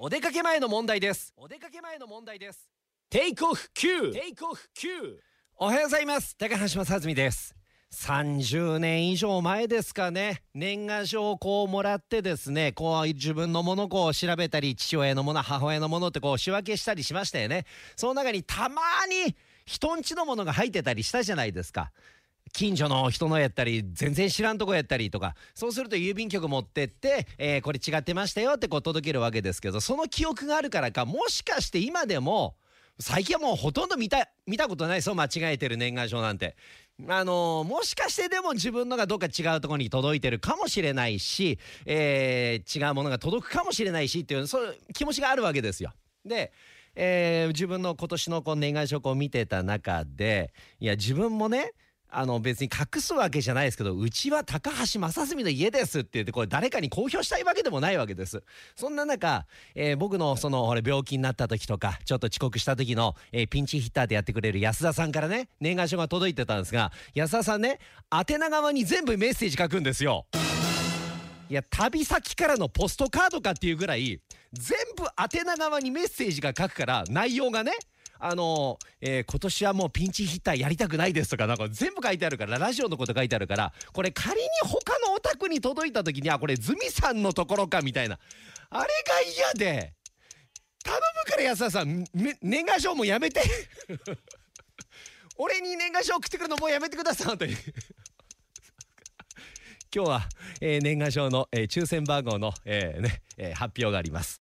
お出かけ前の問題です。お出かけ前の問題です。テイクオフ9テイクオフ9おはようございます。高橋正澄です。30年以上前ですかね。年賀状をこうもらってですねこう自分のものこう調べたり父親のもの母親のものってこう仕分けしたりしましたよね。その中にたまに人んちのものが入ってたりしたじゃないですか近所の人のやったり全然知らんとこやったりとかそうすると郵便局持ってって、えーこれ違ってましたよってこう届けるわけですけどその記憶があるからかもしかして今でも最近はもうほとんど見た見たことないですよ間違えてる年賀状なんて。あのーもしかしてでも自分のがどっか違うところに届いてるかもしれないし、えー違うものが届くかもしれないしっていうそういう気持ちがあるわけですよ。で、えー自分の今年のこう年賀状を見てた中でいや自分もねあの別に隠すわけじゃないですけどうちは高橋正澄の家ですって言ってこれ誰かに公表したいわけでもないわけです。そんな中、えー僕のその俺病気になった時とかちょっと遅刻した時の、えーピンチヒッターでやってくれる安田さんからね年賀状が届いてたんですが安田さんね宛名側に全部メッセージ書くんですよ。いや旅先からのポストカードかっていうぐらい全部宛名側にメッセージが書くから内容がねあのえー今年はもうピンチヒッターやりたくないですとかなんか全部書いてあるからラジオのこと書いてあるからこれ仮に他のお宅に届いた時にあこれズミさんのところかみたいな。あれが嫌で。頼むから安田さんめ年賀状もやめて。俺に年賀状送ってくるのもうやめてください本当に今日は、えー年賀状の、えー抽選番号の、えーねえ発表があります。